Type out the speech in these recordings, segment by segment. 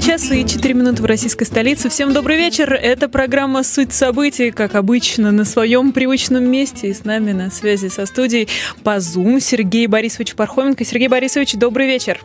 Час и четыре минуты в российской столице. Всем добрый вечер. Это программа «Суть событий», как обычно, на своем привычном месте. И с нами на связи со студией по Zoom Сергей Борисович Пархоменко. Сергей Борисович, добрый вечер.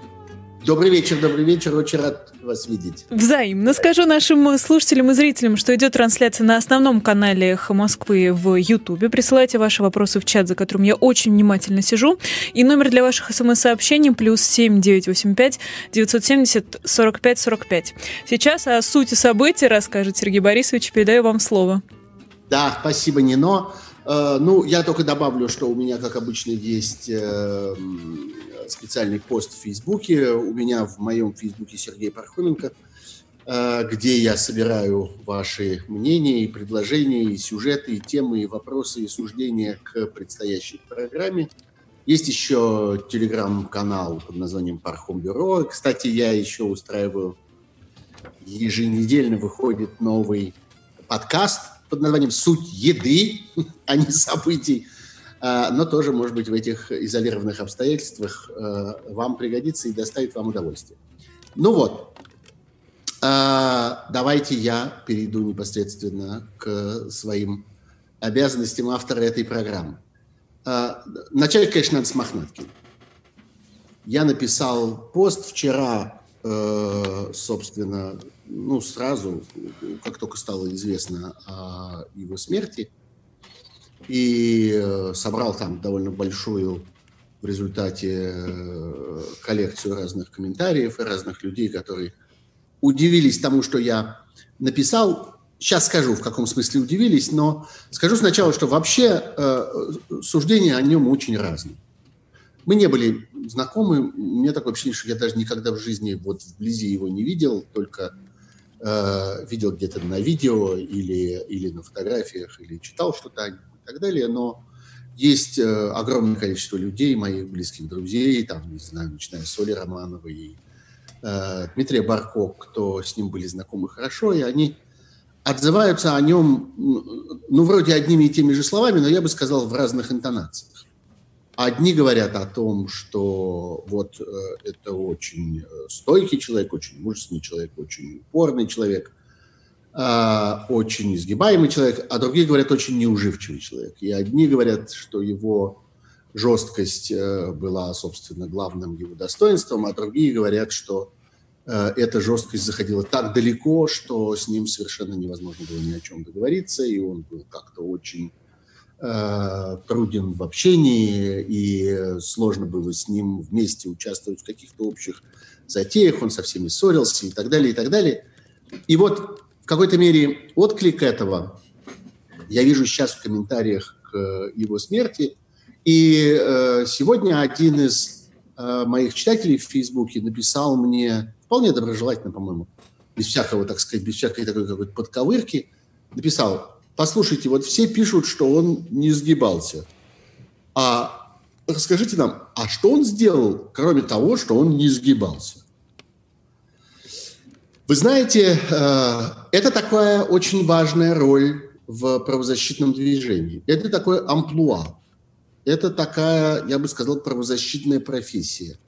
Добрый вечер, добрый вечер. Очень рад вас видеть. Взаимно. Скажу нашим слушателям и зрителям, что идет трансляция на основном канале «Эхо Москвы» в Ютубе. Присылайте ваши вопросы в чат, за которым я очень внимательно сижу. И номер для ваших смс-сообщений плюс семь девять восемь пять девятьсот семьдесят сорок пять сорок пять. Сейчас о сути событий расскажет Сергей Борисович. Передаю вам слово. Да, спасибо, Нино. Э, ну, я только добавлю, что у меня, как обычно, есть э, специальный пост в Фейсбуке. У меня в моем Фейсбуке Сергей Пархоменко, э, где я собираю ваши мнения и предложения, и сюжеты, и темы, и вопросы, и суждения к предстоящей программе. Есть еще телеграм-канал под названием Пархом Бюро. Кстати, я еще устраиваю еженедельно выходит новый подкаст под названием «Суть еды», а не событий. А, но тоже, может быть, в этих изолированных обстоятельствах э, вам пригодится и доставит вам удовольствие. Ну вот, а, давайте я перейду непосредственно к своим обязанностям автора этой программы. А, начать, конечно, надо с Мохнаткина. Я написал пост вчера, э, собственно, ну, сразу, как только стало известно о его смерти – и э, собрал там довольно большую в результате э, коллекцию разных комментариев и разных людей, которые удивились тому, что я написал. Сейчас скажу, в каком смысле удивились, но скажу сначала, что вообще э, суждения о нем очень разные. Мы не были знакомы, у меня такое ощущение, что я даже никогда в жизни вот вблизи его не видел, только э, видел где-то на видео или, или на фотографиях, или читал что-то о нем и так далее, но есть э, огромное количество людей, моих близких друзей, там, не знаю, начиная с Оли Романовой и э, Дмитрия Барко, кто с ним были знакомы хорошо, и они отзываются о нем, ну, вроде одними и теми же словами, но я бы сказал, в разных интонациях. Одни говорят о том, что вот э, это очень э, стойкий человек, очень мужественный человек, очень упорный человек – очень изгибаемый человек, а другие говорят очень неуживчивый человек. И одни говорят, что его жесткость э, была, собственно, главным его достоинством, а другие говорят, что э, эта жесткость заходила так далеко, что с ним совершенно невозможно было ни о чем договориться, и он был как-то очень э, труден в общении, и сложно было с ним вместе участвовать в каких-то общих затеях, он со всеми ссорился и так далее, и так далее. И вот в какой-то мере отклик этого я вижу сейчас в комментариях к его смерти. И э, сегодня один из э, моих читателей в Фейсбуке написал мне, вполне доброжелательно, по-моему, без всякого, так сказать, без всякой такой какой-то подковырки, написал, послушайте, вот все пишут, что он не сгибался. А расскажите нам, а что он сделал, кроме того, что он не сгибался? Вы знаете, э, это такая очень важная роль в правозащитном движении. Это такое амплуа. Это такая, я бы сказал, правозащитная профессия.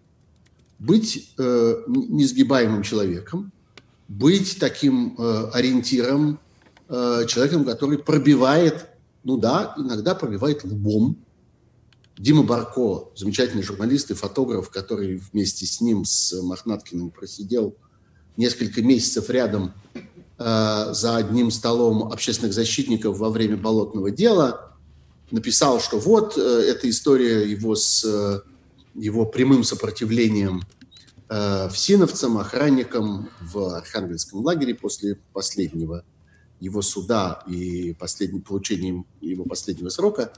Быть э, несгибаемым человеком, быть таким э, ориентиром, э, человеком, который пробивает, ну да, иногда пробивает лбом. Дима Барко, замечательный журналист и фотограф, который вместе с ним, с Мохнаткиным, просидел – несколько месяцев рядом э, за одним столом общественных защитников во время болотного дела, написал, что вот э, эта история его с э, его прямым сопротивлением э, всиновцам, охранникам в Архангельском лагере после последнего его суда и последнего получения его последнего срока,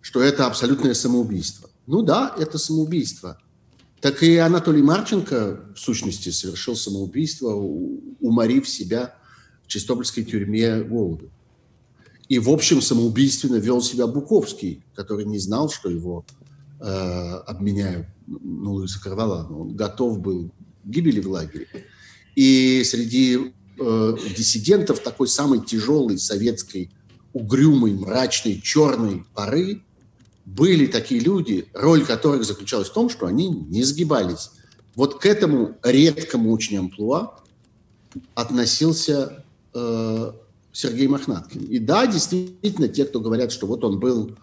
что это абсолютное самоубийство. Ну да, это самоубийство – так и Анатолий Марченко, в сущности, совершил самоубийство, уморив себя в Чистобольской тюрьме голода. И, в общем, самоубийственно вел себя Буковский, который не знал, что его э, обменяют на Луиса Карвалана. Он готов был к гибели в лагере. И среди э, диссидентов такой самой тяжелой советской, угрюмой, мрачной, черной поры были такие люди, роль которых заключалась в том, что они не сгибались. Вот к этому редкому очень амплуа относился э, Сергей Мохнаткин. И да, действительно, те, кто говорят, что вот он был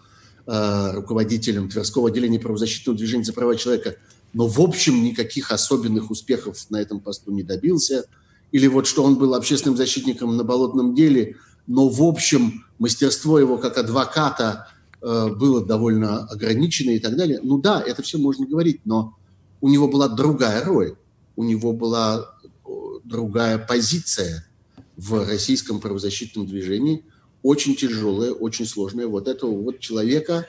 э, руководителем Тверского отделения правозащитного движения за права человека, но в общем никаких особенных успехов на этом посту не добился, или вот что он был общественным защитником на болотном деле, но в общем мастерство его как адвоката было довольно ограничено и так далее. Ну да, это все можно говорить, но у него была другая роль, у него была другая позиция в российском правозащитном движении, очень тяжелая, очень сложная. Вот этого вот человека,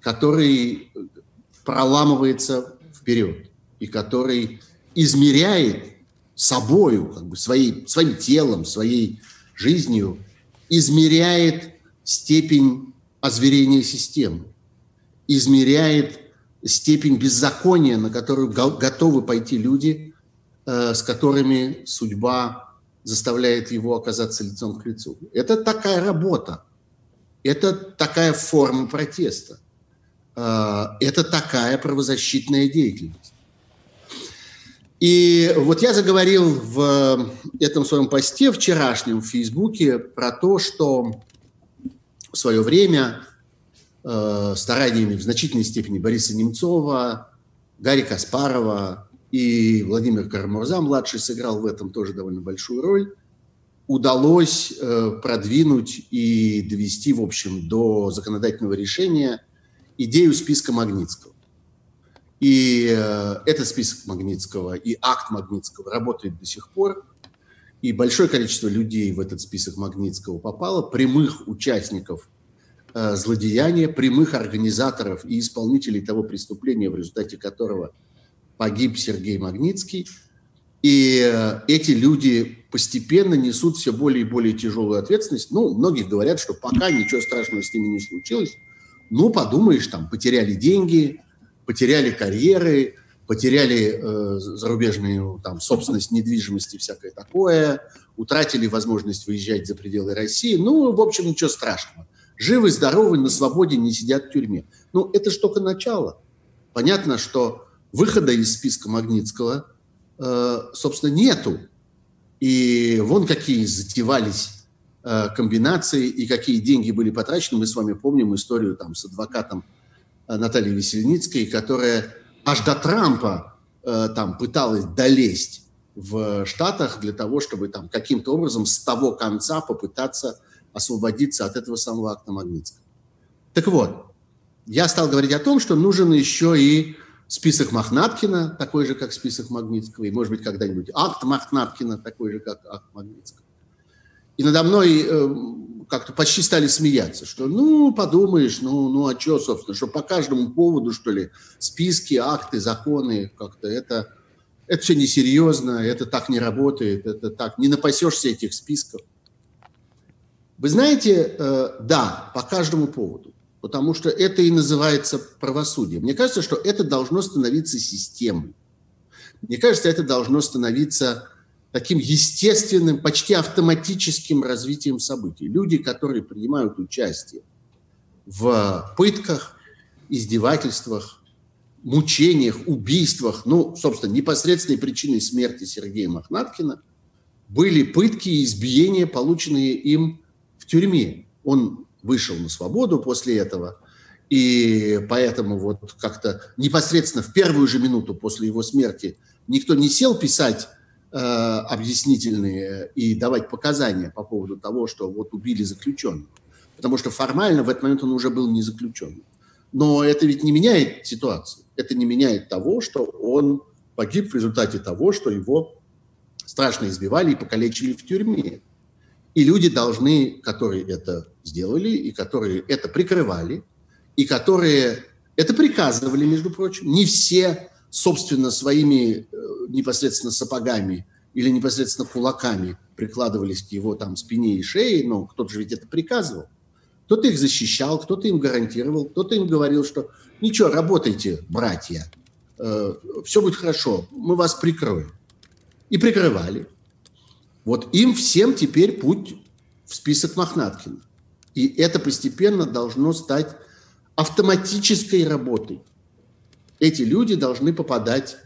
который проламывается вперед и который измеряет собою, как бы своей, своим телом, своей жизнью, измеряет степень озверения системы, измеряет степень беззакония, на которую готовы пойти люди, э, с которыми судьба заставляет его оказаться лицом к лицу. Это такая работа, это такая форма протеста, э, это такая правозащитная деятельность. И вот я заговорил в этом своем посте вчерашнем в Фейсбуке про то, что в свое время э, стараниями в значительной степени Бориса Немцова, Гарри Каспарова и Владимир Карамурза, младший, сыграл в этом тоже довольно большую роль, удалось э, продвинуть и довести, в общем, до законодательного решения идею списка Магнитского. И э, этот список Магнитского и акт Магнитского работает до сих пор. И большое количество людей в этот список Магнитского попало, прямых участников Э, злодеяния прямых организаторов и исполнителей того преступления, в результате которого погиб Сергей Магнитский. И э, эти люди постепенно несут все более и более тяжелую ответственность. Ну, многие говорят, что пока ничего страшного с ними не случилось. Ну, подумаешь, там, потеряли деньги, потеряли карьеры, потеряли э, зарубежную там, собственность недвижимости, всякое такое, утратили возможность выезжать за пределы России. Ну, в общем, ничего страшного живы, здоровы, на свободе, не сидят в тюрьме. Ну, это же только начало. Понятно, что выхода из списка Магнитского, э, собственно, нету. И вон какие затевались э, комбинации и какие деньги были потрачены. Мы с вами помним историю там, с адвокатом э, Натальей Весельницкой, которая аж до Трампа э, там пыталась долезть в Штатах для того, чтобы там каким-то образом с того конца попытаться освободиться от этого самого акта Магнитского. Так вот, я стал говорить о том, что нужен еще и список Махнаткина, такой же, как список Магнитского, и, может быть, когда-нибудь акт Махнаткина, такой же, как акт Магнитского. И надо мной э, как-то почти стали смеяться, что, ну, подумаешь, ну, ну, а что, собственно, что по каждому поводу, что ли, списки, акты, законы, как-то это, это все несерьезно, это так не работает, это так, не напасешься этих списков. Вы знаете, э, да, по каждому поводу, потому что это и называется правосудие. Мне кажется, что это должно становиться системой. Мне кажется, это должно становиться таким естественным, почти автоматическим развитием событий. Люди, которые принимают участие в пытках, издевательствах, мучениях, убийствах, ну, собственно, непосредственной причиной смерти Сергея Мохнаткина были пытки и избиения, полученные им в тюрьме. Он вышел на свободу после этого, и поэтому вот как-то непосредственно в первую же минуту после его смерти никто не сел писать объяснительные и давать показания по поводу того, что вот убили заключенного. Потому что формально в этот момент он уже был не заключенным. Но это ведь не меняет ситуацию. Это не меняет того, что он погиб в результате того, что его страшно избивали и покалечили в тюрьме. И люди должны, которые это сделали, и которые это прикрывали, и которые это приказывали, между прочим, не все, собственно, своими э, непосредственно сапогами или непосредственно кулаками прикладывались к его там спине и шее, но кто-то же ведь это приказывал. Кто-то их защищал, кто-то им гарантировал, кто-то им говорил, что ничего, работайте, братья, э, все будет хорошо, мы вас прикроем. И прикрывали. Вот им всем теперь путь в список Мохнаткина. И это постепенно должно стать автоматической работой. Эти люди должны попадать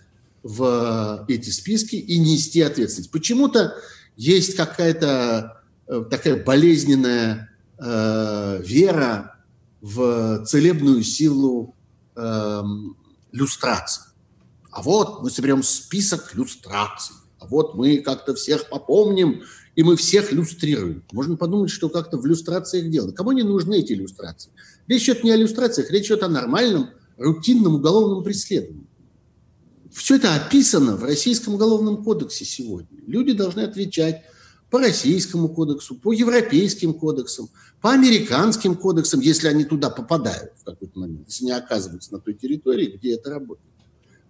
в эти списки и нести ответственность. Почему-то есть какая-то э, такая болезненная э, вера в целебную силу э, люстрации. А вот мы соберем список люстраций, а вот мы как-то всех попомним, и мы всех люстрируем. Можно подумать, что как-то в люстрациях дело. Кому не нужны эти иллюстрации? Речь идет не о иллюстрациях, речь идет о нормальном, рутинном уголовном преследовании. Все это описано в Российском уголовном кодексе сегодня. Люди должны отвечать по Российскому кодексу, по Европейским кодексам, по Американским кодексам, если они туда попадают в какой-то момент, если они оказываются на той территории, где это работает.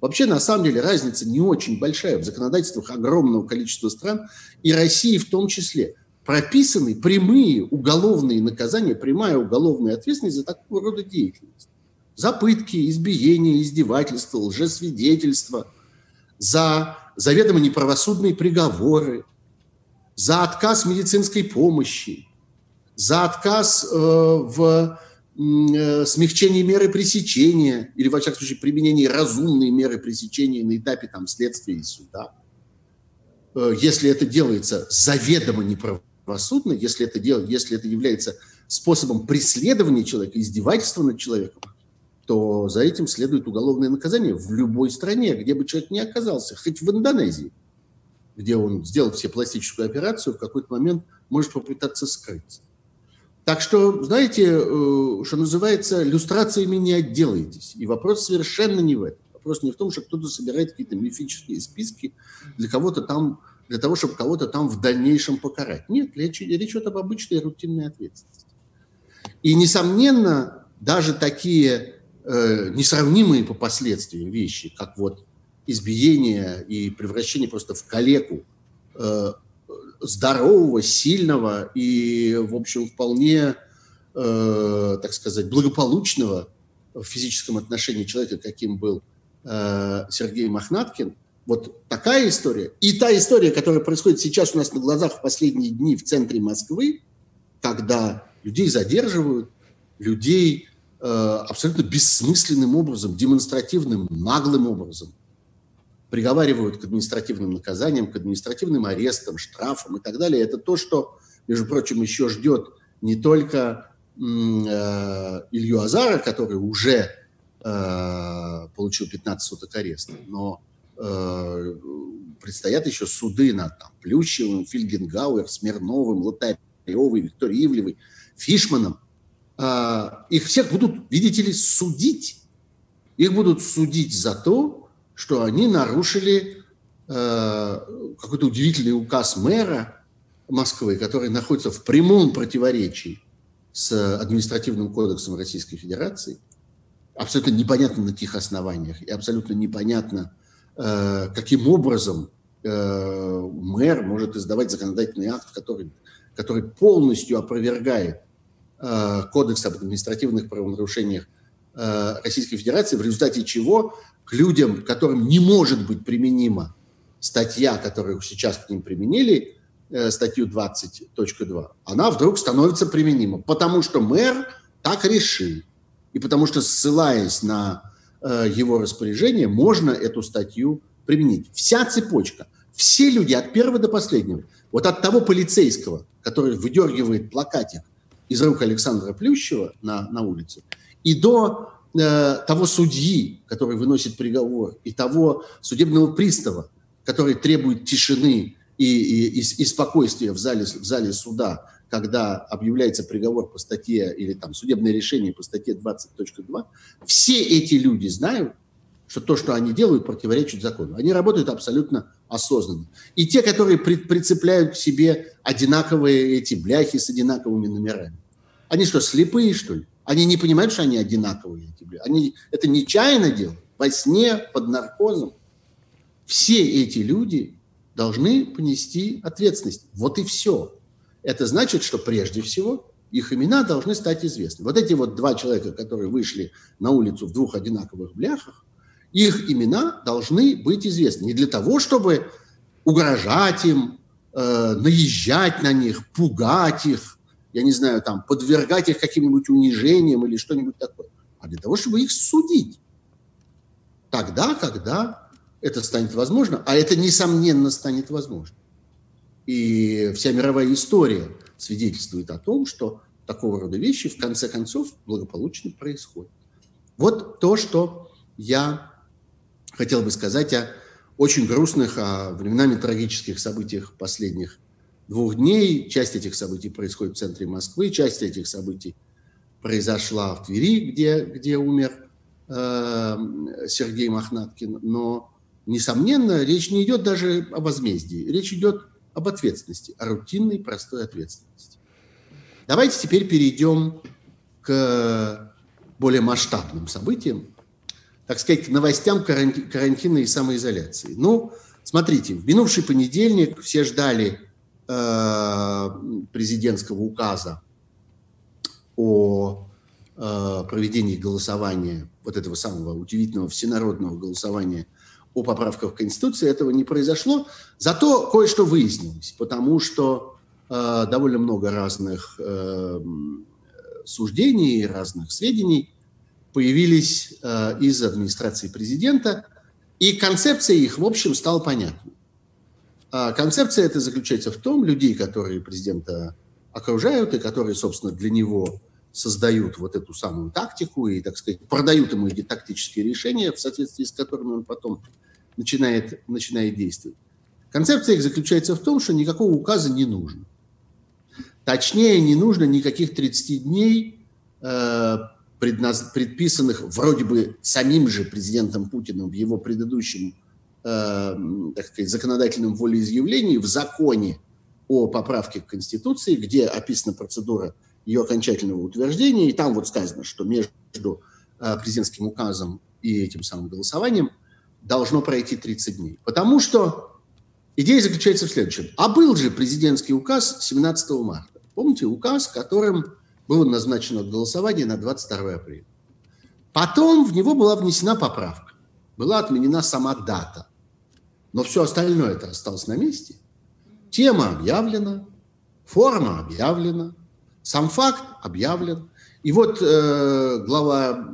Вообще, на самом деле, разница не очень большая. В законодательствах огромного количества стран, и России в том числе, прописаны прямые уголовные наказания, прямая уголовная ответственность за такого рода деятельность. За пытки, избиения, издевательства, лжесвидетельства, за заведомо неправосудные приговоры, за отказ медицинской помощи, за отказ э, в э, смягчении меры пресечения или, во всяком случае, применении разумной меры пресечения на этапе там, следствия и суда. Э, если это делается заведомо неправосудно, если это, дел, если это является способом преследования человека, издевательства над человеком, то за этим следует уголовное наказание в любой стране, где бы человек ни оказался, хоть в Индонезии, где он сделал все пластическую операцию, в какой-то момент может попытаться скрыться. Так что, знаете, э, что называется, иллюстрациями не отделаетесь. И вопрос совершенно не в этом. Вопрос не в том, что кто-то собирает какие-то мифические списки для кого-то там, для того, чтобы кого-то там в дальнейшем покарать. Нет, речь, речь идет об обычной рутинной ответственности. И, несомненно, даже такие э, несравнимые по последствиям вещи, как вот избиение и превращение просто в калеку э, здорового, сильного и, в общем, вполне, э, так сказать, благополучного в физическом отношении человека, каким был э, Сергей Мохнаткин, вот такая история. И та история, которая происходит сейчас у нас на глазах в последние дни в центре Москвы, когда людей задерживают, людей абсолютно бессмысленным образом, демонстративным, наглым образом – приговаривают к административным наказаниям, к административным арестам, штрафам и так далее. Это то, что, между прочим, еще ждет не только э, Илью Азара, который уже э, получил 15 суток ареста, но э, предстоят еще суды над там, Плющевым, Фильгенгауэр, Смирновым, Лотаревой, Викторией Ивлевой, Фишманом. Их всех будут, видите ли, судить. Их будут судить за то, что они нарушили э, какой-то удивительный указ мэра Москвы, который находится в прямом противоречии с административным кодексом Российской Федерации. Абсолютно непонятно на каких основаниях и абсолютно непонятно, э, каким образом мэр может издавать законодательный акт, который, который полностью опровергает кодекс об административных правонарушениях э, Российской Федерации, в результате чего к людям, которым не может быть применима статья, которую сейчас к ним применили, э, статью 20.2, она вдруг становится применима, потому что мэр так решил. И потому что, ссылаясь на э, его распоряжение, можно эту статью применить. Вся цепочка, все люди от первого до последнего, вот от того полицейского, который выдергивает плакатик из рук Александра Плющева на, на улице, и до Э, того судьи, который выносит приговор, и того судебного пристава, который требует тишины и, и, и, и спокойствия в зале, в зале суда, когда объявляется приговор по статье или там судебное решение по статье 20.2, все эти люди знают, что то, что они делают, противоречит закону. Они работают абсолютно осознанно. И те, которые при, прицепляют к себе одинаковые эти бляхи с одинаковыми номерами, они что, слепые, что ли? Они не понимают, что они одинаковые. Они это нечаянно делают, во сне, под наркозом. Все эти люди должны понести ответственность. Вот и все. Это значит, что прежде всего их имена должны стать известны. Вот эти вот два человека, которые вышли на улицу в двух одинаковых бляхах, их имена должны быть известны. Не для того, чтобы угрожать им, э, наезжать на них, пугать их, я не знаю, там, подвергать их каким-нибудь унижениям или что-нибудь такое, а для того, чтобы их судить. Тогда, когда это станет возможно, а это, несомненно, станет возможно. И вся мировая история свидетельствует о том, что такого рода вещи в конце концов благополучно происходят. Вот то, что я хотел бы сказать о очень грустных, а временами трагических событиях последних двух дней. Часть этих событий происходит в центре Москвы, часть этих событий произошла в Твери, где, где умер э, Сергей Мохнаткин. Но, несомненно, речь не идет даже о возмездии. Речь идет об ответственности, о рутинной простой ответственности. Давайте теперь перейдем к более масштабным событиям, так сказать, к новостям карантина и самоизоляции. Ну, смотрите, в минувший понедельник все ждали э, президентского указа о э, проведении голосования, вот этого самого удивительного всенародного голосования о поправках в Конституции, этого не произошло. Зато кое-что выяснилось, потому что э, довольно много разных э, суждений, разных сведений появились э, из администрации президента, и концепция их, в общем, стала понятна. Концепция эта заключается в том, людей, которые президента окружают и которые, собственно, для него создают вот эту самую тактику и, так сказать, продают ему эти тактические решения, в соответствии с которыми он потом начинает, начинает действовать. Концепция их заключается в том, что никакого указа не нужно. Точнее, не нужно никаких 30 дней, э, предназ... предписанных вроде бы самим же президентом Путиным в его предыдущем э, так сказать, законодательном волеизъявлении в законе о поправке к Конституции, где описана процедура ее окончательного утверждения, и там вот сказано, что между э, президентским указом и этим самым голосованием должно пройти 30 дней. Потому что идея заключается в следующем. А был же президентский указ 17 марта. Помните, указ, которым было назначено голосование на 22 апреля. Потом в него была внесена поправка. Была отменена сама дата. Но все остальное это осталось на месте. Тема объявлена, форма объявлена, сам факт объявлен. И вот э, глава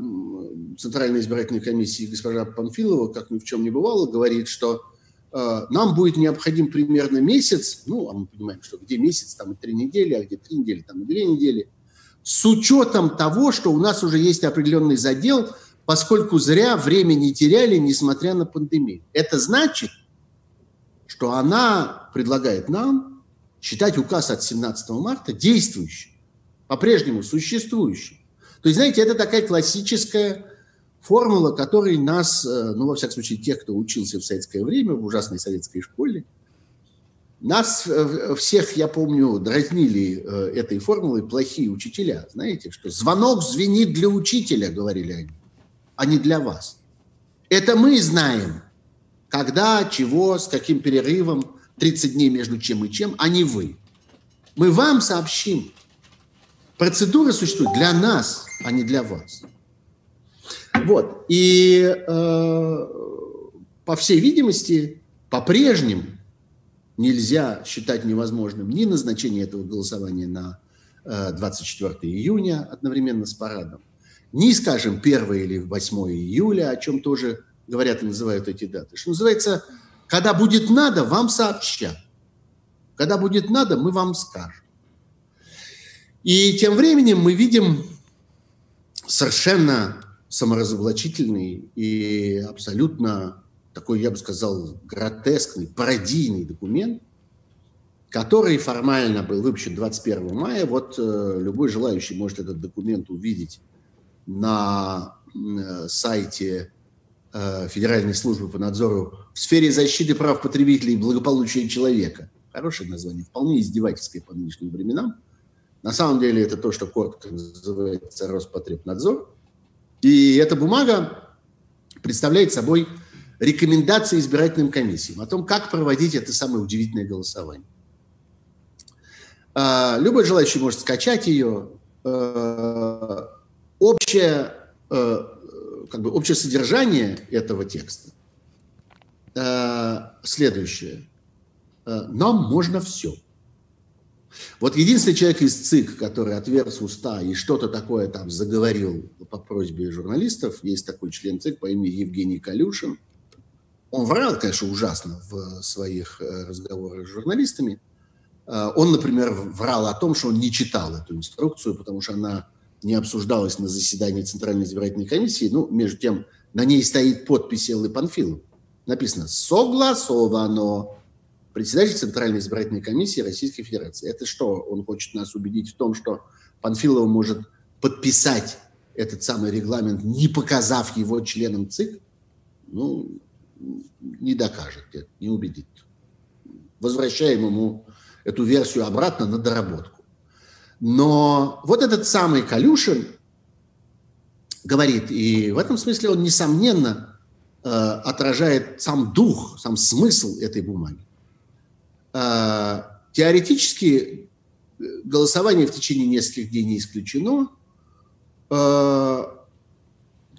Центральной избирательной комиссии госпожа Панфилова, как ни в чем не бывало, говорит, что э, нам будет необходим примерно месяц, ну, а мы понимаем, что где месяц, там и три недели, а где три недели, там и две недели, с учетом того, что у нас уже есть определенный задел, поскольку зря время не теряли, несмотря на пандемию. Это значит, что она предлагает нам считать указ от 17 марта действующим по-прежнему существующим. То есть, знаете, это такая классическая формула, которой нас, э, ну, во всяком случае, тех, кто учился в советское время, в ужасной советской школе, нас э, всех, я помню, дразнили э, этой формулой плохие учителя. Знаете, что звонок звенит для учителя, говорили они, а не для вас. Это мы знаем, когда, чего, с каким перерывом, 30 дней между чем и чем, а не вы. Мы вам сообщим, Процедура существует для нас, а не для вас. Вот. И, э, по всей видимости, по-прежнему нельзя считать невозможным ни назначение этого голосования на э, 24 июня одновременно с парадом, ни, скажем, 1 или 8 июля, о чем тоже говорят и называют эти даты. Что называется, когда будет надо, вам сообщат. Когда будет надо, мы вам скажем. И тем временем мы видим совершенно саморазоблачительный и абсолютно такой, я бы сказал, гротескный, пародийный документ, который формально был выпущен 21 мая. Вот э, любой желающий может этот документ увидеть на э, сайте э, Федеральной службы по надзору в сфере защиты прав потребителей и благополучия человека. Хорошее название, вполне издевательское по нынешним временам. На самом деле это то, что коротко называется Роспотребнадзор. И эта бумага представляет собой рекомендации избирательным комиссиям о том, как проводить это самое удивительное голосование. А, любой желающий может скачать ее. А, общее, а, как бы общее содержание этого текста следующее. Нам можно все. Вот единственный человек из ЦИК, который отверз уста и что-то такое там заговорил по просьбе журналистов, есть такой член ЦИК по имени Евгений Калюшин. Он врал, конечно, ужасно в своих э, разговорах с журналистами, Он, например, врал о том, что он не читал эту инструкцию, потому что она не обсуждалась на заседании Центральной избирательной комиссии. Ну, между тем, на ней стоит подпись Эллы Панфилов. Написано «Согласовано». Председатель Центральной избирательной комиссии Российской Федерации. Это что? Он хочет нас убедить в том, что Панфилова может подписать этот самый регламент, не показав его членам ЦИК? Ну, не докажет, не убедит. Возвращаем ему эту версию обратно на доработку. Но вот этот самый Калюшин говорит, и в этом смысле он, несомненно, э, отражает сам дух, сам смысл этой бумаги. Э, теоретически э, голосование в течение нескольких дней не исключено.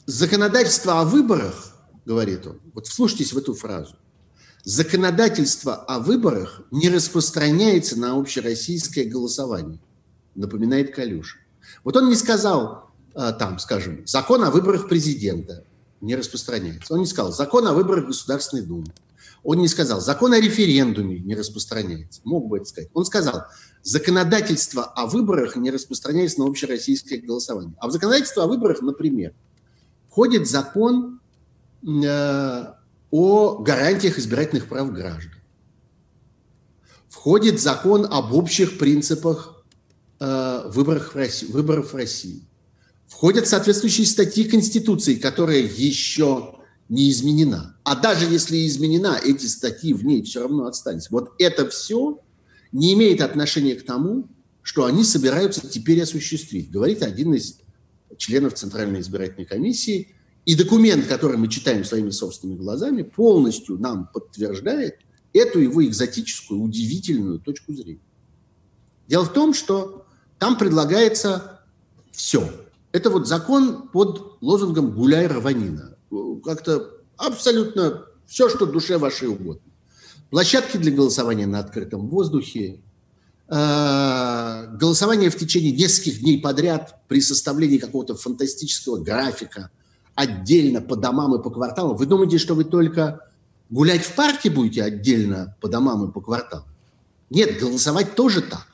Законодательство о выборах, говорит он, вот вслушайтесь в эту фразу, законодательство о выборах не распространяется на общероссийское голосование, напоминает Калюша. Вот он не сказал, а, там, скажем, закон о выборах президента не распространяется. Он не сказал, закон о выборах Государственной Думы. Он не сказал, закон о референдуме не распространяется. Мог бы это сказать. Он сказал, законодательство о выборах не распространяется на общероссийское голосование. А в законодательство о выборах, например, входит закон о гарантиях избирательных прав граждан. Входит закон об общих принципах э, выборов в России. Выборов в России входят соответствующие статьи Конституции, которая еще не изменена. А даже если изменена, эти статьи в ней все равно остались. Вот это все не имеет отношения к тому, что они собираются теперь осуществить. Говорит один из членов Центральной избирательной комиссии. И документ, который мы читаем своими собственными глазами, полностью нам подтверждает эту его экзотическую, удивительную точку зрения. Дело в том, что там предлагается все. Это вот закон под лозунгом «гуляй раванина». Как-то абсолютно все, что душе вашей угодно. Площадки для голосования на открытом воздухе, э, голосование в течение нескольких дней подряд при составлении какого-то фантастического графика, отдельно по домам и по кварталам. Вы думаете, что вы только гулять в парке будете отдельно по домам и по кварталам? Нет, голосовать тоже так.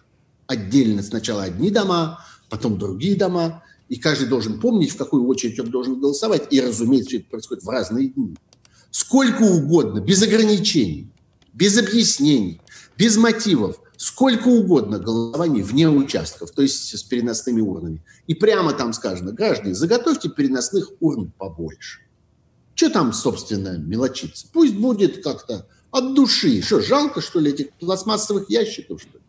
Отдельно сначала одни дома, потом другие дома и каждый должен помнить, в какую очередь он должен голосовать. И, разумеется, это происходит в разные дни. Сколько угодно, без ограничений, без объяснений, без мотивов, сколько угодно голосований вне участков, то есть с переносными урнами. И прямо там сказано, граждане, заготовьте переносных урн побольше. Что там, собственно, мелочиться? Пусть будет как-то от души. Что, жалко, что ли, этих пластмассовых ящиков, что ли?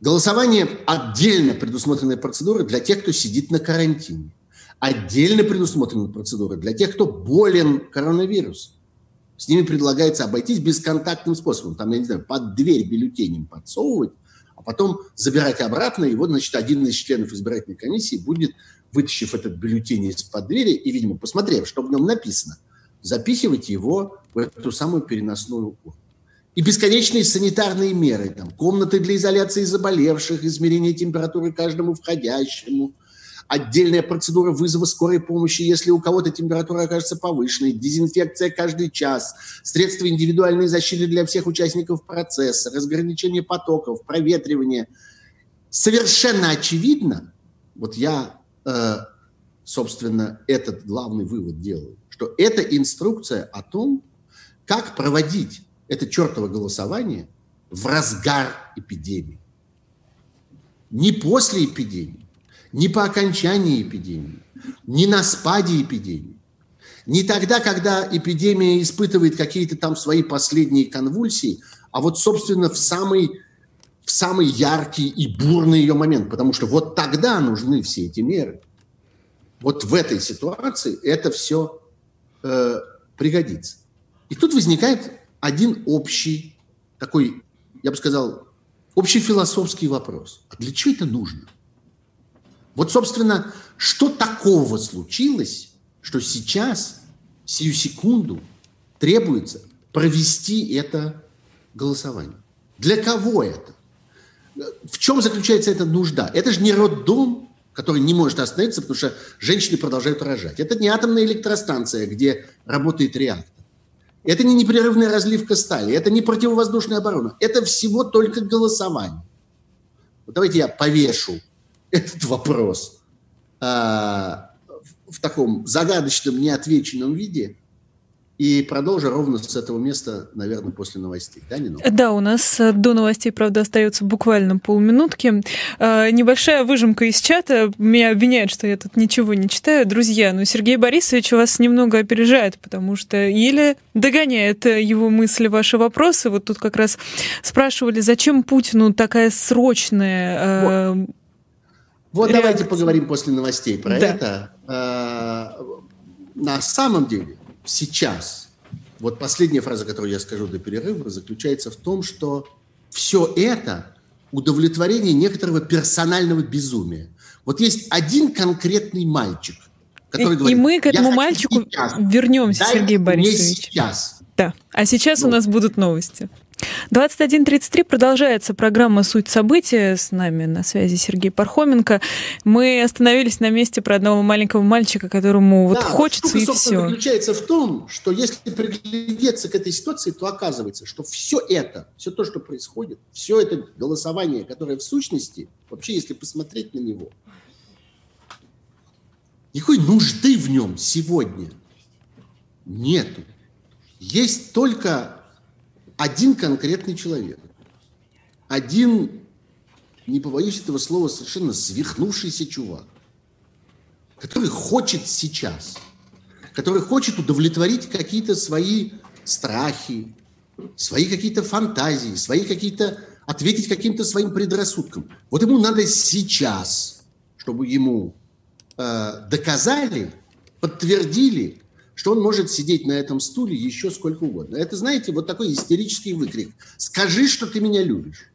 Голосование – отдельно предусмотренная процедура для тех, кто сидит на карантине. Отдельно предусмотренная процедура для тех, кто болен коронавирусом. С ними предлагается обойтись бесконтактным способом. Там, я не знаю, под дверь бюллетенем подсовывать, а потом забирать обратно. И вот, значит, один из членов избирательной комиссии будет, вытащив этот бюллетень из-под двери и, видимо, посмотрев, что в нем написано, запихивать его в эту самую переносную урну и бесконечные санитарные меры, там, комнаты для изоляции заболевших, измерение температуры каждому входящему, отдельная процедура вызова скорой помощи, если у кого-то температура окажется повышенной, дезинфекция каждый час, средства индивидуальной защиты для всех участников процесса, разграничение потоков, проветривание. Совершенно очевидно, вот я, э, собственно, этот главный вывод делаю, что это инструкция о том, как проводить это чертово голосование в разгар эпидемии. Не после эпидемии, не по окончании эпидемии, не на спаде эпидемии. Не тогда, когда эпидемия испытывает какие-то там свои последние конвульсии, а вот, собственно, в самый, в самый яркий и бурный ее момент. Потому что вот тогда нужны все эти меры. Вот в этой ситуации это все э, пригодится. И тут возникает один общий, такой, я бы сказал, общий философский вопрос. А для чего это нужно? Вот, собственно, что такого случилось, что сейчас, сию секунду, требуется провести это голосование? Для кого это? В чем заключается эта нужда? Это же не роддом, который не может остановиться, потому что женщины продолжают рожать. Это не атомная электростанция, где работает реактор. Это не непрерывная разливка стали, это не противовоздушная оборона, это всего только голосование. Вот давайте я повешу этот вопрос а, в таком загадочном, неотвеченном виде – и продолжу ровно с этого места, наверное, после новостей. Да, Нина? Да, у нас э, до новостей, правда, остается буквально полминутки. Э, небольшая выжимка из чата. Меня обвиняют, что я тут ничего не читаю. Друзья, но ну, Сергей Борисович вас немного опережает, потому что или догоняет его мысли, ваши вопросы. Вот тут как раз спрашивали, зачем Путину такая срочная... Вот, вот давайте поговорим после новостей про да. это. На самом деле сейчас, вот последняя фраза, которую я скажу до перерыва, заключается в том, что все это удовлетворение некоторого персонального безумия. Вот есть один конкретный мальчик, который и, говорит... И мы к этому мальчику сейчас. вернемся, Сергей Борисович. сейчас. Да. А сейчас ну. у нас будут новости. 21.33 продолжается программа «Суть события». С нами на связи Сергей Пархоменко. Мы остановились на месте про одного маленького мальчика, которому вот да, хочется и все. заключается в том, что если приглядеться к этой ситуации, то оказывается, что все это, все то, что происходит, все это голосование, которое в сущности, вообще если посмотреть на него, никакой нужды в нем сегодня нету. Есть только один конкретный человек, один, не побоюсь этого слова, совершенно свихнувшийся чувак, который хочет сейчас, который хочет удовлетворить какие-то свои страхи, свои какие-то фантазии, свои какие-то ответить каким-то своим предрассудкам. Вот ему надо сейчас, чтобы ему э, доказали, подтвердили, что он может сидеть на этом стуле еще сколько угодно. Это, знаете, вот такой истерический выкрик. «Скажи, что ты меня любишь».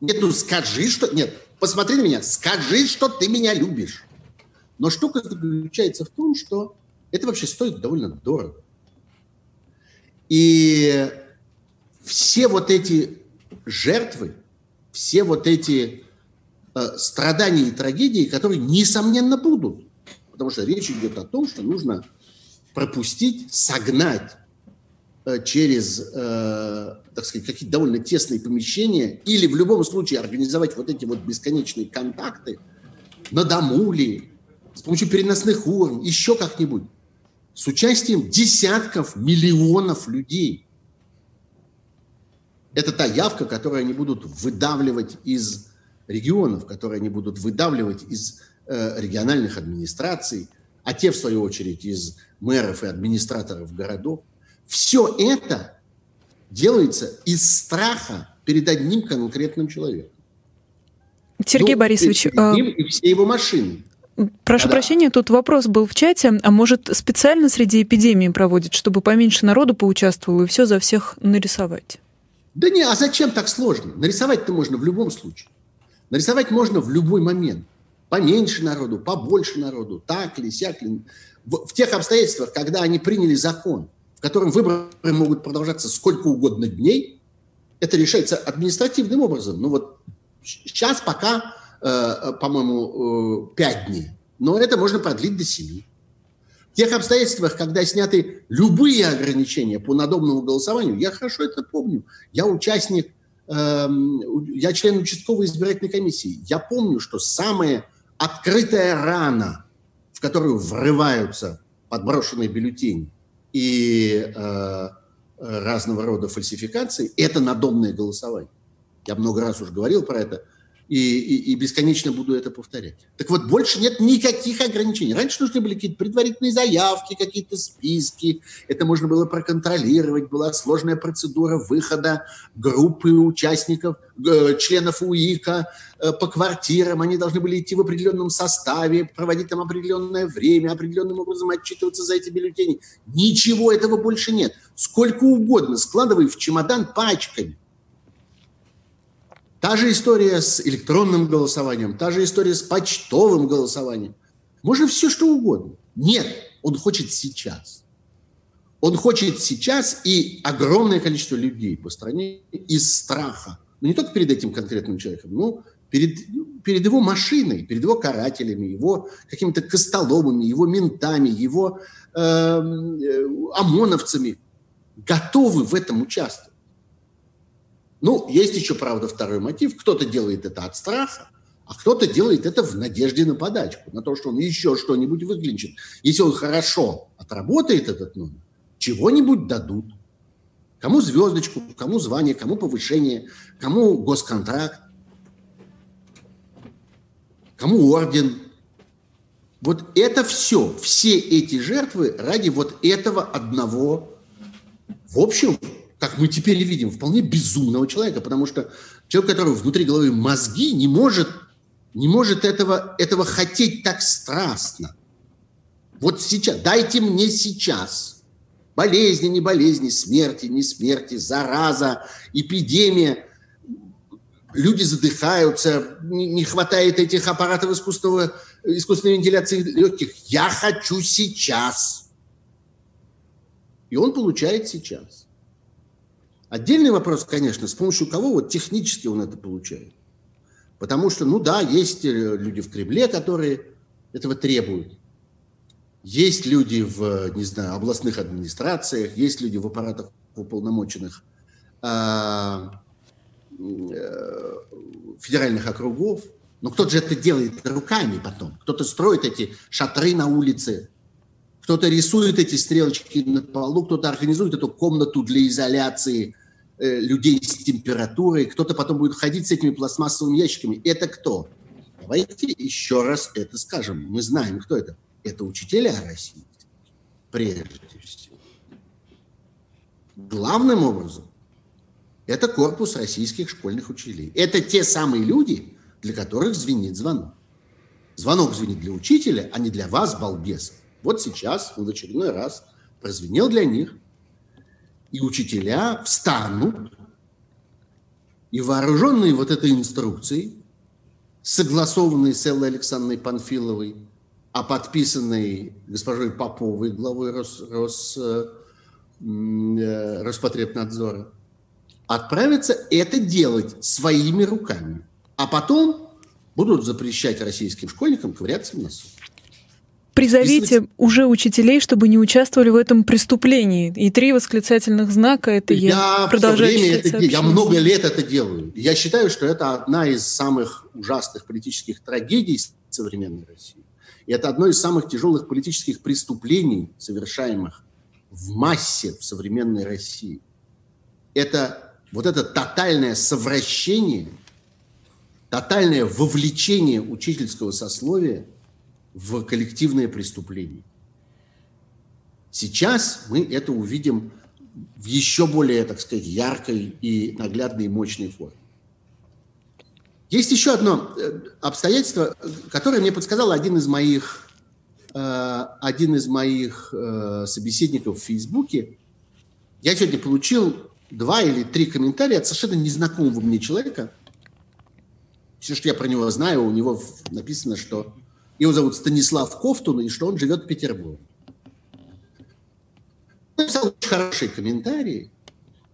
Нет, ну скажи, что... Нет, посмотри на меня. Скажи, что ты меня любишь. Но штука заключается в том, что это вообще стоит довольно дорого. И все вот эти жертвы, все вот эти э, страдания и трагедии, которые, несомненно, будут. Потому что речь идет о том, что нужно пропустить, согнать э, через, э, так сказать, какие-то довольно тесные помещения или в любом случае организовать вот эти вот бесконечные контакты на дому ли, с помощью переносных урн, еще как-нибудь, с участием десятков миллионов людей. Это та явка, которую они будут выдавливать из регионов, которые они будут выдавливать из э, региональных администраций, а те, в свою очередь, из мэров и администраторов городов. Все это делается из страха перед одним конкретным человеком. Сергей ну, Борисович, перед ним и все его машины. Прошу Когда... прощения, тут вопрос был в чате. А может, специально среди эпидемии проводят, чтобы поменьше народу поучаствовало и все за всех нарисовать? Да не, а зачем так сложно? Нарисовать-то можно в любом случае. Нарисовать можно в любой момент. Поменьше народу, побольше народу, так ли, сяк ли в, в тех обстоятельствах, когда они приняли закон, в котором выборы могут продолжаться сколько угодно дней, это решается административным образом. Ну вот сейчас пока, э, по-моему, э, 5 дней, но это можно продлить до 7. В тех обстоятельствах, когда сняты любые ограничения по надобному голосованию, я хорошо это помню. Я участник, э, я член участковой избирательной комиссии. Я помню, что самая открытая рана – в которую врываются подброшенные бюллетени и э, разного рода фальсификации, это надомное голосование. Я много раз уже говорил про это – и, и, и бесконечно буду это повторять. Так вот, больше нет никаких ограничений. Раньше нужны были какие-то предварительные заявки, какие-то списки. Это можно было проконтролировать. Была сложная процедура выхода группы участников, членов УИКа э, по квартирам. Они должны были идти в определенном составе, проводить там определенное время, определенным образом отчитываться за эти бюллетени. Ничего этого больше нет. Сколько угодно складывай в чемодан пачками. Та же история с электронным голосованием, та же история с почтовым голосованием. Можно все что угодно. Нет, он хочет сейчас. Он хочет сейчас, и огромное количество людей по стране из страха, ну не только перед этим конкретным человеком, но перед, перед его машиной, перед его карателями, его какими-то костоломами, его ментами, его э, ОМОНовцами. готовы в этом участвовать. Ну, есть еще, правда, второй мотив. Кто-то делает это от страха, а кто-то делает это в надежде на подачку, на то, что он еще что-нибудь выклинчит. Если он хорошо отработает этот номер, чего-нибудь дадут. Кому звездочку, кому звание, кому повышение, кому госконтракт, кому орден. Вот это все, все эти жертвы ради вот этого одного, в общем, как мы теперь видим, вполне безумного человека, потому что человек, который внутри головы мозги, не может, не может этого, этого хотеть так страстно. Вот сейчас, дайте мне сейчас. Болезни, не болезни, смерти, не смерти, зараза, эпидемия. Люди задыхаются, не хватает этих аппаратов искусственного, искусственной вентиляции легких. Я хочу сейчас. И он получает сейчас. Отдельный вопрос, конечно, с помощью кого вот технически он это получает. Потому что, ну да, есть э, люди в Кремле, которые этого требуют. Есть люди в, не знаю, областных администрациях, есть люди в аппаратах уполномоченных а, э, федеральных округов. Но кто-то же это делает руками потом. Кто-то строит эти шатры на улице, кто-то рисует эти стрелочки на полу, кто-то организует эту комнату для изоляции э, людей с температурой, кто-то потом будет ходить с этими пластмассовыми ящиками. Это кто? Давайте еще раз это скажем. Мы знаем, кто это. Это учителя России, прежде всего. Главным образом, это корпус российских школьных учителей. Это те самые люди, для которых звенит звонок. Звонок звенит для учителя, а не для вас, балбесов. Вот сейчас он в очередной раз прозвенел для них, и учителя встанут, и вооруженные вот этой инструкцией, согласованной с Эллой Александровной Панфиловой, а подписанной госпожой Поповой, главой Рос, Рос, э, э, Роспотребнадзора, отправятся это делать своими руками. А потом будут запрещать российским школьникам ковыряться в носу. Призовите уже учителей, чтобы не участвовали в этом преступлении. И три восклицательных знака это я, я продолжаю это, Я много лет это делаю. Я считаю, что это одна из самых ужасных политических трагедий современной России. И это одно из самых тяжелых политических преступлений, совершаемых в массе в современной России. Это вот это тотальное совращение, тотальное вовлечение учительского сословия – в коллективное преступление. Сейчас мы это увидим в еще более, так сказать, яркой и наглядной и мощной форме. Есть еще одно э, обстоятельство, которое мне подсказал один из моих, э, один из моих э, собеседников в Фейсбуке. Я сегодня получил два или три комментария от совершенно незнакомого мне человека. Все, что я про него знаю, у него написано, что его зовут Станислав Кофтун, и что он живет в Петербурге. Написал очень хорошие комментарии,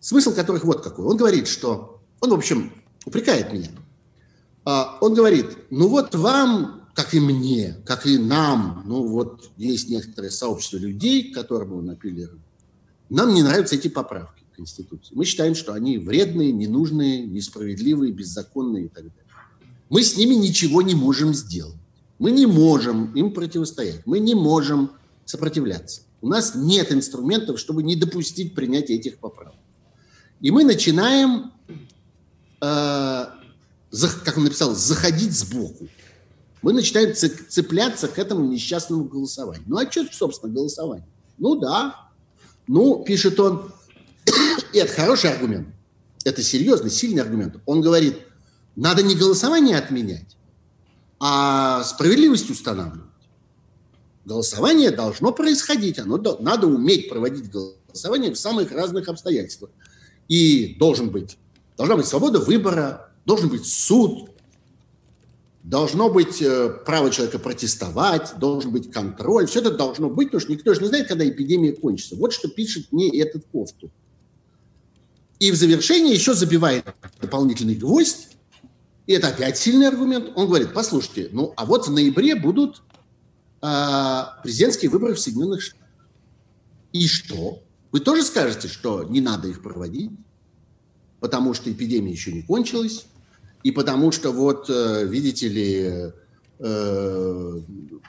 смысл которых вот какой. Он говорит, что... Он, в общем, упрекает меня. А, он говорит, ну вот вам, как и мне, как и нам, ну вот есть некоторое сообщество людей, которым он апеллирует, нам не нравятся эти поправки в Конституции. Мы считаем, что они вредные, ненужные, несправедливые, беззаконные и так далее. Мы с ними ничего не можем сделать. Мы не можем им противостоять, мы не можем сопротивляться. У нас нет инструментов, чтобы не допустить принятия этих поправок. И мы начинаем, э, как он написал, заходить сбоку. Мы начинаем цепляться к этому несчастному голосованию. Ну а что, собственно, голосование? Ну да. Ну, пишет он, и это хороший аргумент. Это серьезный, сильный аргумент. Он говорит, надо не голосование отменять, а справедливость устанавливать. Голосование должно происходить, оно надо уметь проводить голосование в самых разных обстоятельствах. И должен быть, должна быть свобода выбора, должен быть суд, должно быть э, право человека протестовать, должен быть контроль. Все это должно быть, потому что никто же не знает, когда эпидемия кончится. Вот что пишет мне этот кофту. И в завершении еще забивает дополнительный гвоздь и это опять сильный аргумент. Он говорит, послушайте, ну а вот в ноябре будут э, президентские выборы в Соединенных Штатах. И что? Вы тоже скажете, что не надо их проводить, потому что эпидемия еще не кончилась, и потому что вот, э, видите ли, э,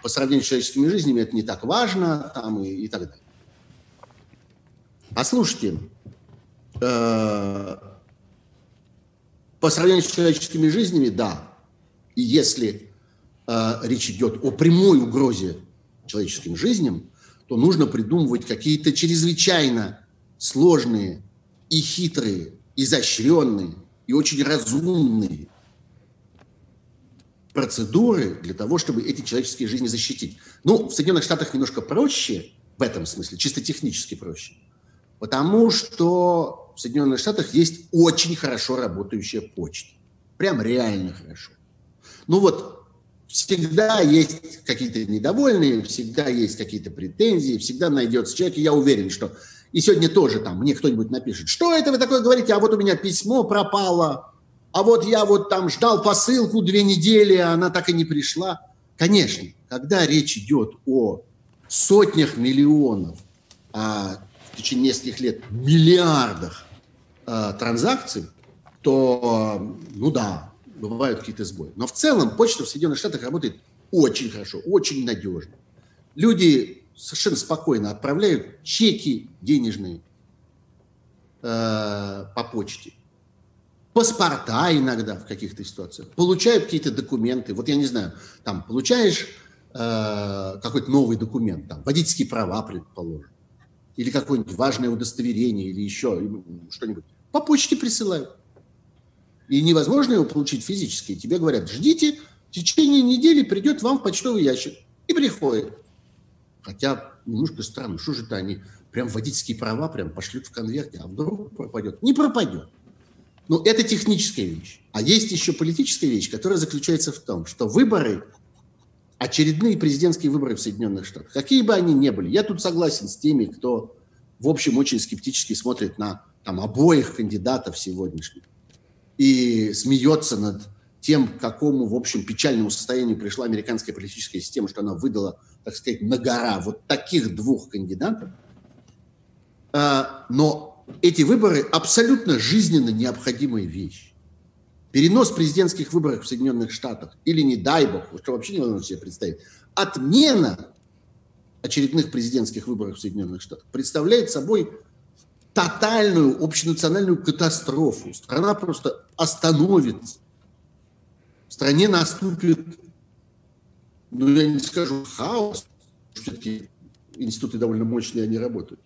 по сравнению с человеческими жизнями это не так важно, там и, и так далее. Послушайте, э, по сравнению с человеческими жизнями, да. И если э, речь идет о прямой угрозе человеческим жизням, то нужно придумывать какие-то чрезвычайно сложные и хитрые, изощренные и очень разумные процедуры для того, чтобы эти человеческие жизни защитить. Ну, в Соединенных Штатах немножко проще в этом смысле, чисто технически проще. Потому что в Соединенных Штатах есть очень хорошо работающая почта. Прям реально хорошо. Ну вот, всегда есть какие-то недовольные, всегда есть какие-то претензии, всегда найдется человек, и я уверен, что и сегодня тоже там мне кто-нибудь напишет, что это вы такое говорите, а вот у меня письмо пропало, а вот я вот там ждал посылку две недели, а она так и не пришла. Конечно, когда речь идет о сотнях миллионов, а в течение нескольких лет миллиардах а, транзакций, то, ну да, бывают какие-то сбои. Но в целом почта в Соединенных Штатах работает очень хорошо, очень надежно. Люди совершенно спокойно отправляют чеки денежные э, по почте, паспорта иногда в каких-то ситуациях, получают какие-то документы. Вот я не знаю, там получаешь э, какой-то новый документ, там водительские права, предположим, или какое-нибудь важное удостоверение, или еще что-нибудь. По почте присылают. И невозможно его получить физически. Тебе говорят, ждите, в течение недели придет вам в почтовый ящик. И приходит. Хотя немножко странно, что же это они прям водительские права прям пошлют в конверте, а вдруг пропадет? Не пропадет. Но это техническая вещь. А есть еще политическая вещь, которая заключается в том, что выборы, очередные президентские выборы в Соединенных Штатах, какие бы они ни были, я тут согласен с теми, кто, в общем, очень скептически смотрит на там, обоих кандидатов сегодняшних и смеется над тем, к какому, в общем, печальному состоянию пришла американская политическая система, что она выдала, так сказать, на гора вот таких двух кандидатов. А, но эти выборы абсолютно жизненно необходимая вещь. Перенос президентских выборов в Соединенных Штатах или, не дай бог, что вообще невозможно себе представить, отмена очередных президентских выборов в Соединенных Штатах представляет собой тотальную общенациональную катастрофу. Страна просто остановится в стране наступит, ну, я не скажу хаос, все-таки институты довольно мощные, они работают,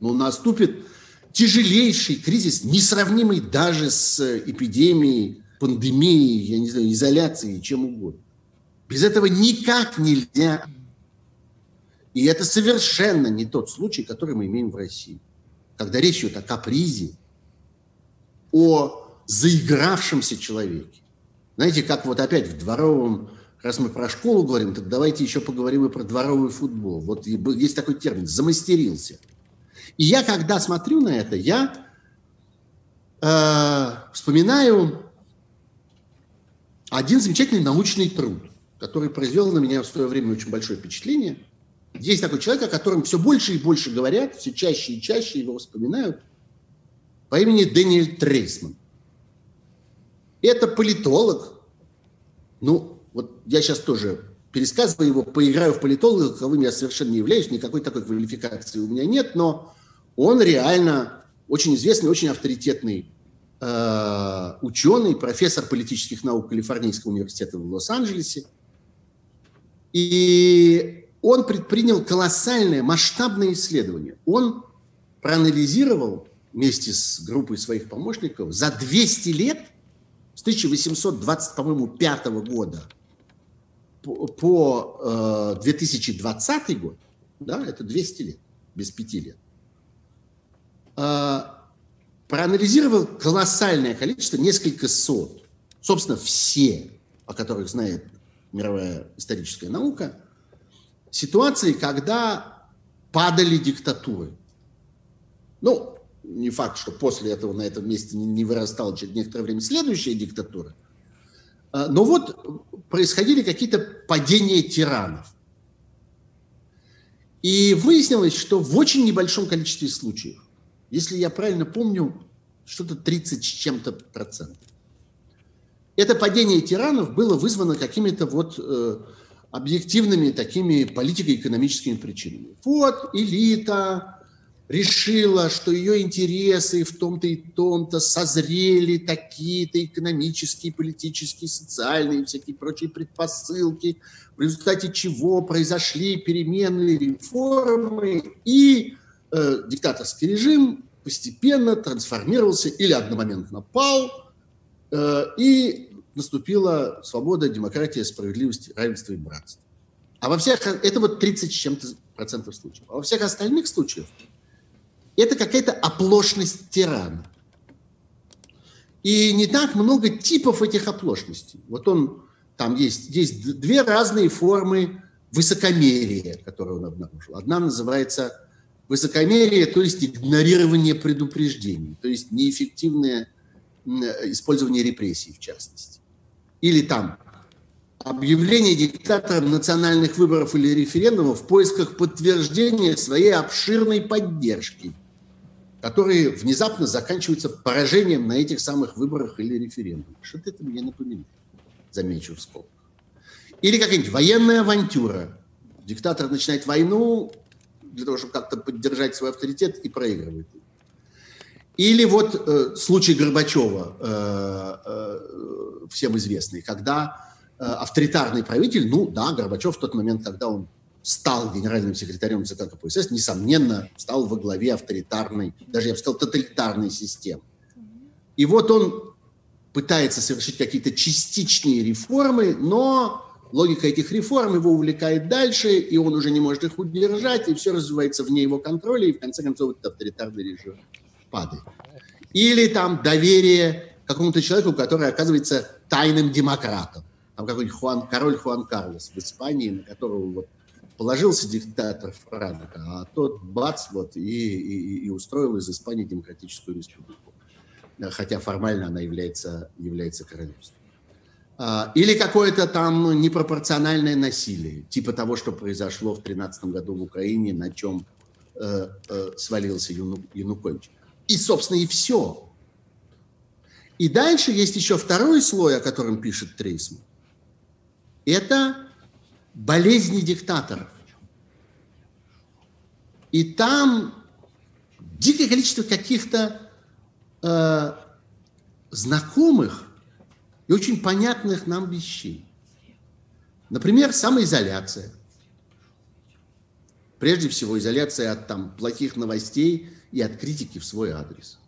но наступит тяжелейший кризис, несравнимый даже с эпидемией, пандемией, я не знаю, изоляцией, чем угодно. Без этого никак нельзя. И это совершенно не тот случай, который мы имеем в России. Когда речь идет о капризе, о заигравшемся человеке. Знаете, как вот опять в дворовом, раз мы про школу говорим, так давайте еще поговорим и про дворовый футбол. Вот есть такой термин «замастерился». И я, когда смотрю на это, я э, вспоминаю один замечательный научный труд, который произвел на меня в свое время очень большое впечатление. Есть такой человек, о котором все больше и больше говорят, все чаще и чаще его вспоминают, по имени Дэниэль Трейсман. Это политолог. Ну, вот я сейчас тоже пересказываю его, поиграю в политолога, каковым я совершенно не являюсь, никакой такой квалификации у меня нет, но он реально очень известный, очень авторитетный э, ученый, профессор политических наук Калифорнийского университета в Лос-Анджелесе. И он предпринял колоссальное, масштабное исследование. Он проанализировал вместе с группой своих помощников за 200 лет с 1820, по-моему, 5 года по, по э, 2020 год, да, это 200 лет, без 5 лет, э, проанализировал колоссальное количество, несколько сот, собственно, все, о которых знает мировая историческая наука, ситуации, когда падали диктатуры. Ну, не факт, что после этого на этом месте не вырастала через некоторое время следующая диктатура. А, но вот происходили какие-то падения тиранов. И выяснилось, что в очень небольшом количестве случаев, если я правильно помню, что-то 30 с чем-то процентов, это падение тиранов было вызвано какими-то вот э, объективными такими политико-экономическими причинами. Вот элита решила, что ее интересы в том-то и том-то созрели такие-то экономические, политические, социальные и всякие прочие предпосылки, в результате чего произошли перемены, реформы, и э, диктаторский режим постепенно трансформировался или одномоментно пал, э, и наступила свобода, демократия, справедливость, равенство и братство. А во всех, это вот 30 с чем-то процентов случаев. А во всех остальных случаях это какая-то оплошность тирана. И не так много типов этих оплошностей. Вот он, там есть, есть две разные формы высокомерия, которые он обнаружил. Одна называется высокомерие, то есть игнорирование предупреждений, то есть неэффективное использование репрессий в частности. Или там объявление диктатором национальных выборов или референдумов в поисках подтверждения своей обширной поддержки, которые внезапно заканчиваются поражением на этих самых выборах или референдумах. Что-то это мне напоминает, замечу в скобках. Или какая-нибудь военная авантюра. Диктатор начинает войну для того, чтобы как-то поддержать свой авторитет и проигрывает. Или вот э, случай Горбачева, э, э, всем известный, когда Э, авторитарный правитель, ну да, Горбачев в тот момент, когда он стал генеральным секретарем ЦК КПСС, несомненно, стал во главе авторитарной, даже я бы сказал, тоталитарной системы. И вот он пытается совершить какие-то частичные реформы, но логика этих реформ его увлекает дальше, и он уже не может их удержать, и все развивается вне его контроля, и в конце концов этот авторитарный режим падает. Или там доверие какому-то человеку, который оказывается тайным демократом там какой-нибудь Хуан, король Хуан Карлос в Испании, на которого вот положился диктатор Франко, а тот бац, вот, и, и, и устроил из Испании демократическую республику. Хотя формально она является, является королевством. А, или какое-то там непропорциональное насилие, типа того, что произошло в 2013 году в Украине, на чем э, э, свалился Яну, Янукович. И, собственно, и все. И дальше есть еще второй слой, о котором пишет Трейсман это болезни диктаторов. И там дикое количество каких-то э, знакомых и очень понятных нам вещей. Например, самоизоляция. Прежде всего, изоляция от там, плохих новостей и от критики в свой адрес.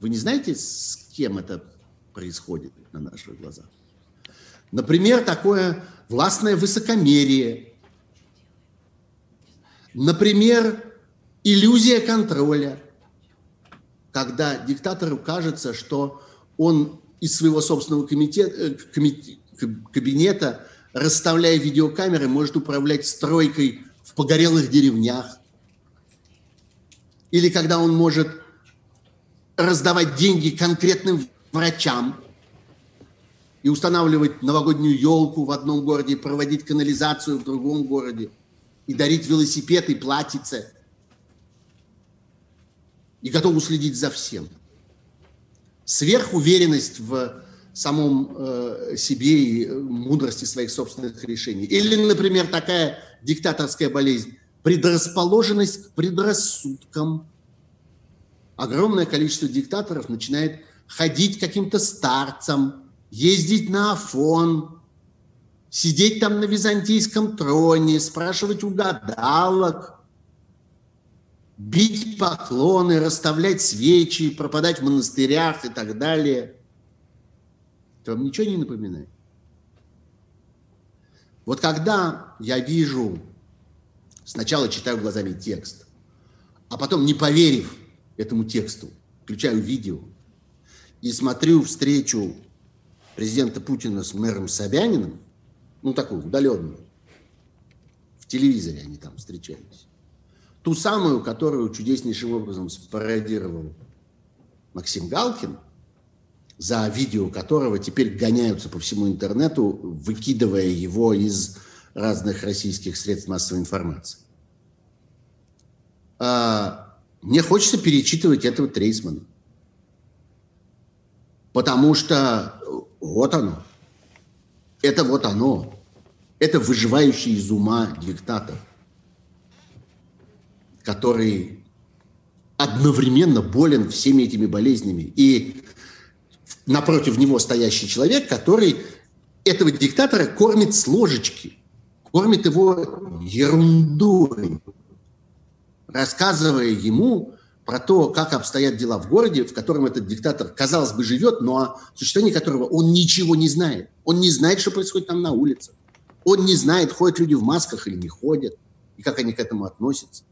Вы не знаете, с кем это происходит на наших глазах? Например, такое властное высокомерие. Например, иллюзия контроля, когда диктатору кажется, что он из своего собственного комитета, э, кабинета, расставляя видеокамеры, может управлять стройкой в погорелых деревнях. Или когда он может раздавать деньги конкретным врачам, и устанавливать новогоднюю елку в одном городе, проводить канализацию в другом городе, и дарить велосипед и платьице, и готов уследить за всем. Сверхуверенность в самом э, себе и мудрости своих собственных решений. Или, например, такая диктаторская болезнь – предрасположенность к предрассудкам. Огромное количество диктаторов начинает ходить каким-то старцам, ездить на Афон, сидеть там на византийском троне, спрашивать у гадалок, бить поклоны, расставлять свечи, пропадать в монастырях и так далее. Это вам ничего не напоминает? Вот когда я вижу, сначала читаю глазами текст, а потом, не поверив этому тексту, включаю видео и смотрю встречу президента Путина с мэром Собяниным, ну, такую удаленную, в телевизоре они там встречались, ту самую, которую чудеснейшим образом спародировал Максим Галкин, за видео которого теперь гоняются по всему интернету, выкидывая его из разных российских средств массовой информации. а, мне хочется перечитывать этого Трейсмана. Потому что вот оно. Это вот оно. Это выживающий из ума диктатор, который одновременно болен всеми этими болезнями. И напротив него стоящий человек, который этого диктатора кормит с ложечки, кормит его ерундой, рассказывая ему про то, как обстоят дела в городе, в котором этот диктатор, казалось бы, живет, но о существовании которого он ничего не знает. Он не знает, что происходит там на улице. Он не знает, ходят люди в масках или не ходят, и как они к этому относятся.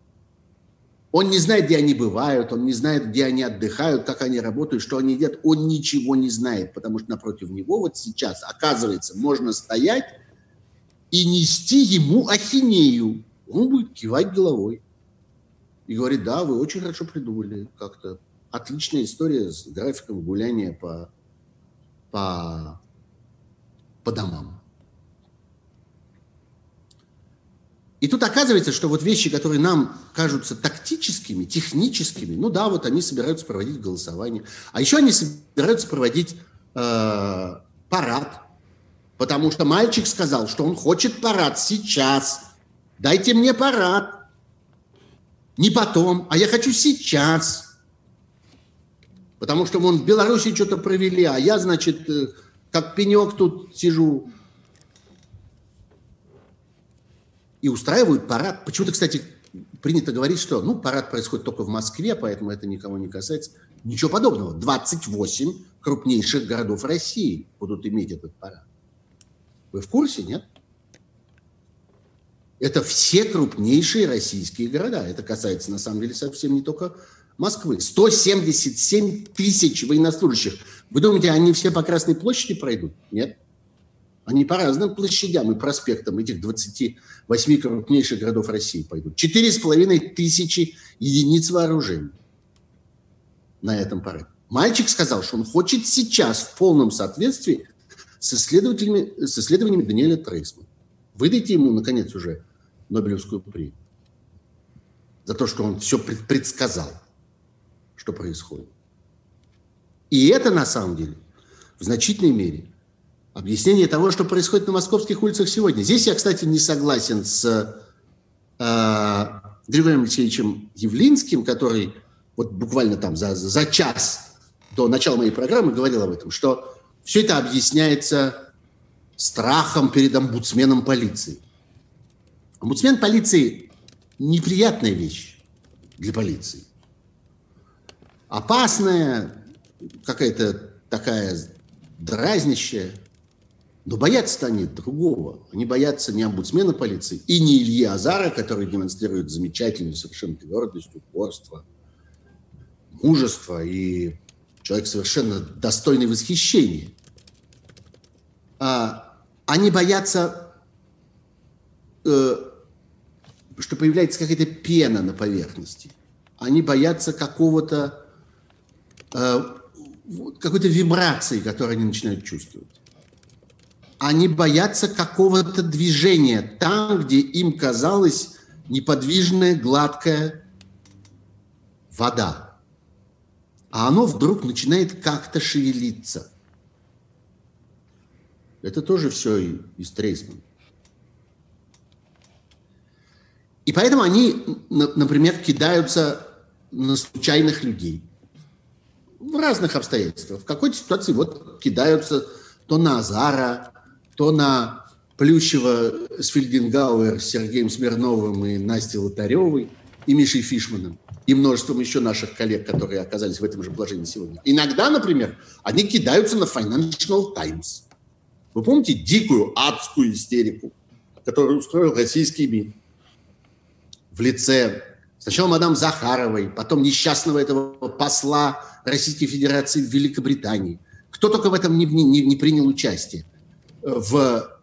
Он не знает, где они бывают, он не знает, где они отдыхают, как они работают, что они едят. Он ничего не знает, потому что напротив него вот сейчас, оказывается, можно стоять и нести ему ахинею. Он будет кивать головой и говорит, да, вы очень хорошо придумали, как-то отличная история с графиком гуляния по, по, по домам. И тут оказывается, что вот вещи, которые нам кажутся тактическими, техническими, ну да, вот они собираются проводить голосование. А еще они собираются проводить э, парад. Потому что мальчик сказал, что он хочет парад сейчас. Дайте мне парад. Не потом, а я хочу сейчас. Потому что вон в Беларуси что-то провели, а я, значит, э, как пенек тут сижу и устраивают парад. Почему-то, кстати, принято говорить, что ну, парад происходит только в Москве, поэтому это никого не касается. Ничего подобного. 28 крупнейших городов России будут иметь этот парад. Вы в курсе, нет? Это все крупнейшие российские города. Это касается, на самом деле, совсем не только Москвы. 177 тысяч военнослужащих. Вы думаете, они все по Красной площади пройдут? Нет. Они по разным площадям и проспектам этих 28 крупнейших городов России пойдут. Четыре с половиной тысячи единиц вооружения на этом параде. Мальчик сказал, что он хочет сейчас в полном соответствии с, исследователями, с исследованиями Даниэля Трейсмана. Выдайте ему, наконец, уже Нобелевскую премию за то, что он все предсказал, что происходит. И это, на самом деле, в значительной мере объяснение того, что происходит на московских улицах сегодня. Здесь я, кстати, не согласен с э, Григорием Алексеевичем Явлинским, который вот буквально там за, за час до начала моей программы говорил об этом, что все это объясняется страхом перед омбудсменом полиции. Омбудсмен полиции – неприятная вещь для полиции. Опасная, какая-то такая дразнящая – но боятся они другого. Они боятся не омбудсмена полиции и не Ильи Азара, который демонстрирует замечательную совершенно твердость, упорство, мужество и человек совершенно достойный восхищения. А, они боятся, э, что появляется какая-то пена на поверхности. Они боятся какого-то э, какой-то вибрации, которую они начинают чувствовать они боятся какого-то движения там, где им казалась неподвижная, гладкая вода. А оно вдруг начинает как-то шевелиться. Это тоже все из Трейсмана. И поэтому они, например, кидаются на случайных людей. В разных обстоятельствах. В какой-то ситуации вот кидаются то на Азара, то на Плющева с Фельденгауэр, с Сергеем Смирновым и Настей Лотаревой, и Мишей Фишманом, и множеством еще наших коллег, которые оказались в этом же положении сегодня. Иногда, например, они кидаются на Financial Times. Вы помните дикую, адскую истерику, которую устроил российский МИД в лице сначала мадам Захаровой, потом несчастного этого посла Российской Федерации в Великобритании. Кто только в этом не, не, не принял участие в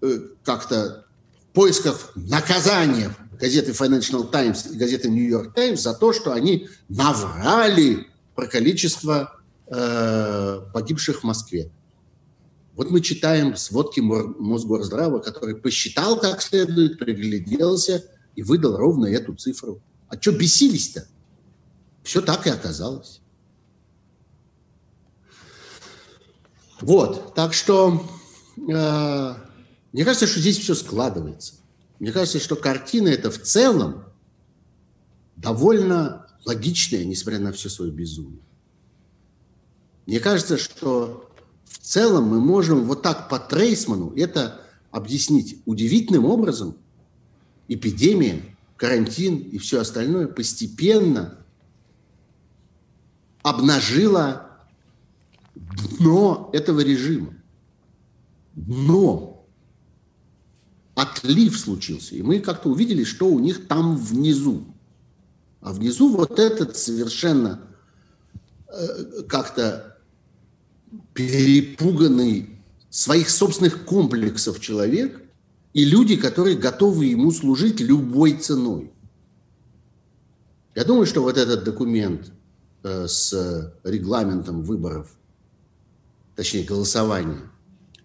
э, как-то поисках наказания газеты Financial Times и газеты New York Times за то, что они наврали про количество э, погибших в Москве. Вот мы читаем сводки Мосгорздрава, который посчитал как следует, пригляделся и выдал ровно эту цифру. А что бесились-то? Все так и оказалось. Вот, так что э, мне кажется, что здесь все складывается. Мне кажется, что картина это в целом довольно логичная, несмотря на все свое безумие. Мне кажется, что в целом мы можем вот так по Трейсману это объяснить удивительным образом. Эпидемия, карантин и все остальное постепенно обнажила дно этого режима. Дно. Отлив случился. И мы как-то увидели, что у них там внизу. А внизу вот этот совершенно э, как-то перепуганный своих собственных комплексов человек и люди, которые готовы ему служить любой ценой. Я думаю, что вот этот документ э, с регламентом выборов, точнее голосования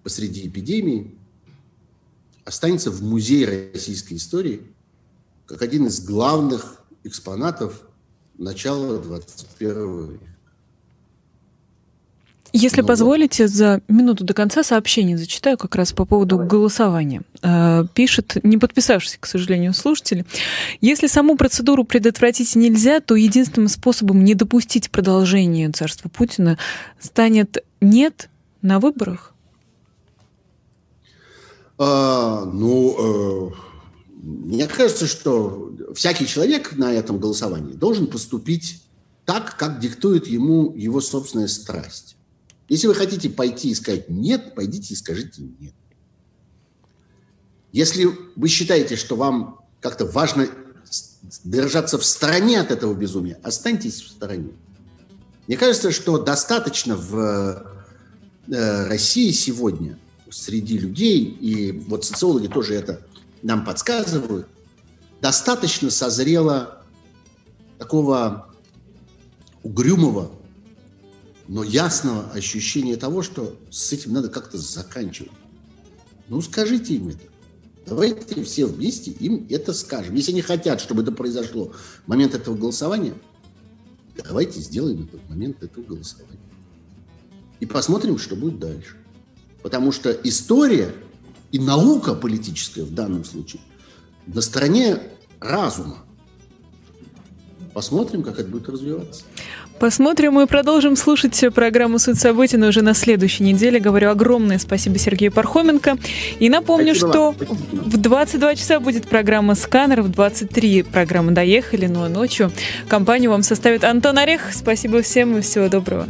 посреди эпидемии, останется в музее российской истории как один из главных экспонатов начала 21 века. Если ну, позволите, за минуту до конца сообщение зачитаю как раз по поводу Давай. голосования. Э, пишет, не подписавшийся, к сожалению, слушатель. Если саму процедуру предотвратить нельзя, то единственным способом не допустить продолжения царства Путина станет нет на выборах? А, ну, э, мне кажется, что всякий человек на этом голосовании должен поступить так, как диктует ему его собственная страсть. Если вы хотите пойти и сказать «нет», пойдите и скажите «нет». Если вы считаете, что вам как-то важно держаться в стороне от этого безумия, останьтесь в стороне. Мне кажется, что достаточно в э, России сегодня среди людей, и вот социологи тоже это нам подсказывают, достаточно созрело такого угрюмого но ясного ощущения того, что с этим надо как-то заканчивать. Ну, скажите им это. Давайте все вместе им это скажем. Если они хотят, чтобы это произошло в момент этого голосования, давайте сделаем этот момент этого голосования. И посмотрим, что будет дальше. Потому что история и наука политическая в данном случае на стороне разума. Посмотрим, как это будет развиваться. Посмотрим и продолжим слушать программу «Суть событий», уже на следующей неделе. Говорю огромное спасибо Сергею Пархоменко. И напомню, спасибо что в 22 часа будет программа «Сканер», в 23 программа «Доехали», ну а ночью компанию вам составит Антон Орех. Спасибо всем и всего доброго.